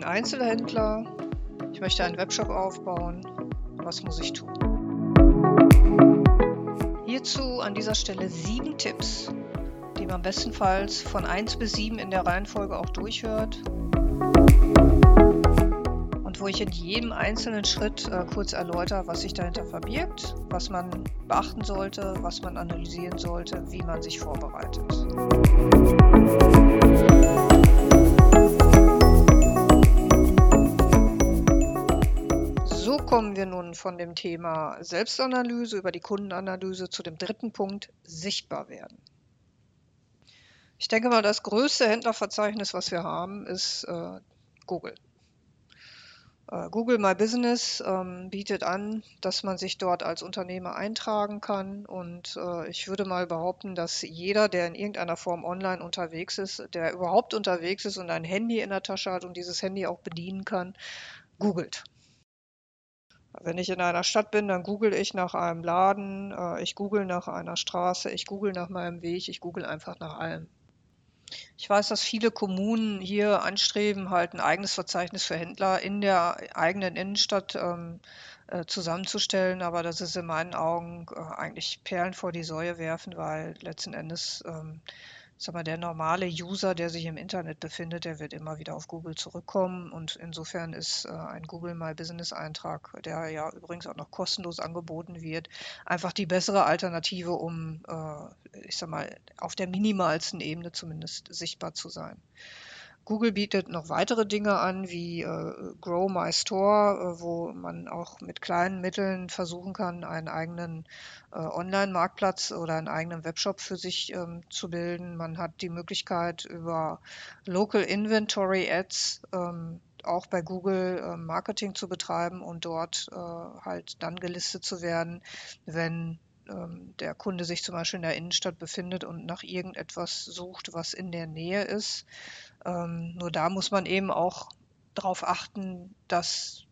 bin Einzelhändler, ich möchte einen Webshop aufbauen. Was muss ich tun? Hierzu an dieser Stelle sieben Tipps, die man bestenfalls von 1 bis 7 in der Reihenfolge auch durchhört und wo ich in jedem einzelnen Schritt äh, kurz erläutere, was sich dahinter verbirgt, was man beachten sollte, was man analysieren sollte, wie man sich vorbereitet. Kommen wir nun von dem Thema Selbstanalyse über die Kundenanalyse zu dem dritten Punkt, sichtbar werden. Ich denke mal, das größte Händlerverzeichnis, was wir haben, ist äh, Google. Äh, Google My Business ähm, bietet an, dass man sich dort als Unternehmer eintragen kann. Und äh, ich würde mal behaupten, dass jeder, der in irgendeiner Form online unterwegs ist, der überhaupt unterwegs ist und ein Handy in der Tasche hat und dieses Handy auch bedienen kann, googelt. Wenn ich in einer Stadt bin, dann google ich nach einem Laden, äh, ich google nach einer Straße, ich google nach meinem Weg, ich google einfach nach allem. Ich weiß, dass viele Kommunen hier anstreben, halt ein eigenes Verzeichnis für Händler in der eigenen Innenstadt ähm, äh, zusammenzustellen, aber das ist in meinen Augen äh, eigentlich Perlen vor die Säue werfen, weil letzten Endes ähm, sag mal, der normale User, der sich im Internet befindet, der wird immer wieder auf Google zurückkommen. Und insofern ist äh, ein Google My Business Eintrag, der ja übrigens auch noch kostenlos angeboten wird, einfach die bessere Alternative, um, äh, ich sag mal, auf der minimalsten Ebene zumindest sichtbar zu sein. Google bietet noch weitere Dinge an, wie äh, Grow My Store, äh, wo man auch mit kleinen Mitteln versuchen kann, einen eigenen äh, Online-Marktplatz oder einen eigenen Webshop für sich ähm, zu bilden. Man hat die Möglichkeit, über Local Inventory Ads ähm, auch bei Google äh, Marketing zu betreiben und dort äh, halt dann gelistet zu werden, wenn ähm, der Kunde sich zum Beispiel in der Innenstadt befindet und nach irgendetwas sucht, was in der Nähe ist. Ähm, nur da muss man eben auch darauf achten, dass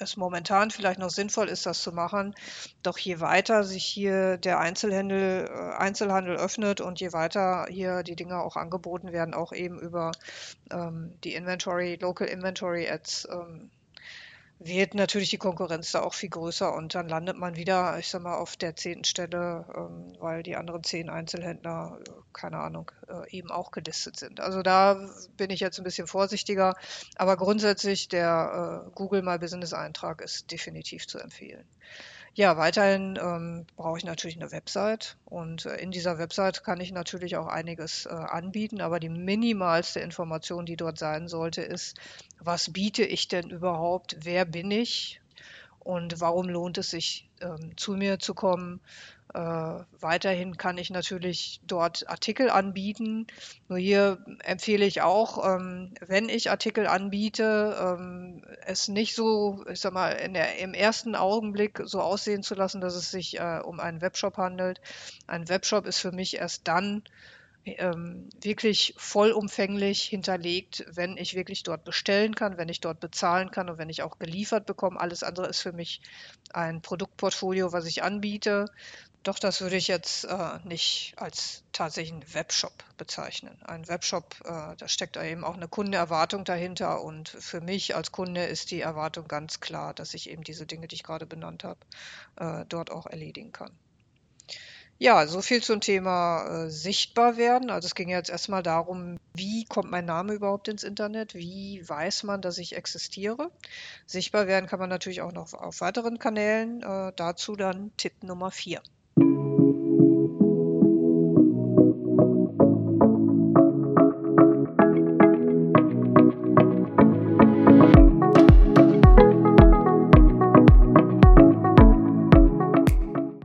es momentan vielleicht noch sinnvoll ist, das zu machen. Doch je weiter sich hier der Einzelhandel, äh, Einzelhandel öffnet und je weiter hier die Dinge auch angeboten werden, auch eben über ähm, die Inventory, Local Inventory Ads, ähm, wird natürlich die Konkurrenz da auch viel größer und dann landet man wieder, ich sag mal, auf der zehnten Stelle, ähm, weil die anderen zehn Einzelhändler, äh, keine Ahnung, äh, eben auch gelistet sind. Also da bin ich jetzt ein bisschen vorsichtiger, aber grundsätzlich der äh, Google My Business Eintrag ist definitiv zu empfehlen. Ja, weiterhin ähm, brauche ich natürlich eine Website und äh, in dieser Website kann ich natürlich auch einiges äh, anbieten, aber die minimalste Information, die dort sein sollte, ist, was biete ich denn überhaupt, wer bin ich und warum lohnt es sich, ähm, zu mir zu kommen, äh, weiterhin kann ich natürlich dort Artikel anbieten. Nur hier empfehle ich auch, ähm, wenn ich Artikel anbiete, ähm, es nicht so, ich sag mal, der, im ersten Augenblick so aussehen zu lassen, dass es sich äh, um einen Webshop handelt. Ein Webshop ist für mich erst dann ähm, wirklich vollumfänglich hinterlegt, wenn ich wirklich dort bestellen kann, wenn ich dort bezahlen kann und wenn ich auch geliefert bekomme. Alles andere ist für mich ein Produktportfolio, was ich anbiete. Doch das würde ich jetzt äh, nicht als tatsächlichen Webshop bezeichnen. Ein Webshop, äh, da steckt eben auch eine Kundenerwartung dahinter und für mich als Kunde ist die Erwartung ganz klar, dass ich eben diese Dinge, die ich gerade benannt habe, äh, dort auch erledigen kann. Ja, so viel zum Thema äh, sichtbar werden. Also es ging jetzt erstmal darum, wie kommt mein Name überhaupt ins Internet? Wie weiß man, dass ich existiere? Sichtbar werden kann man natürlich auch noch auf weiteren Kanälen. Äh, dazu dann Tipp Nummer vier.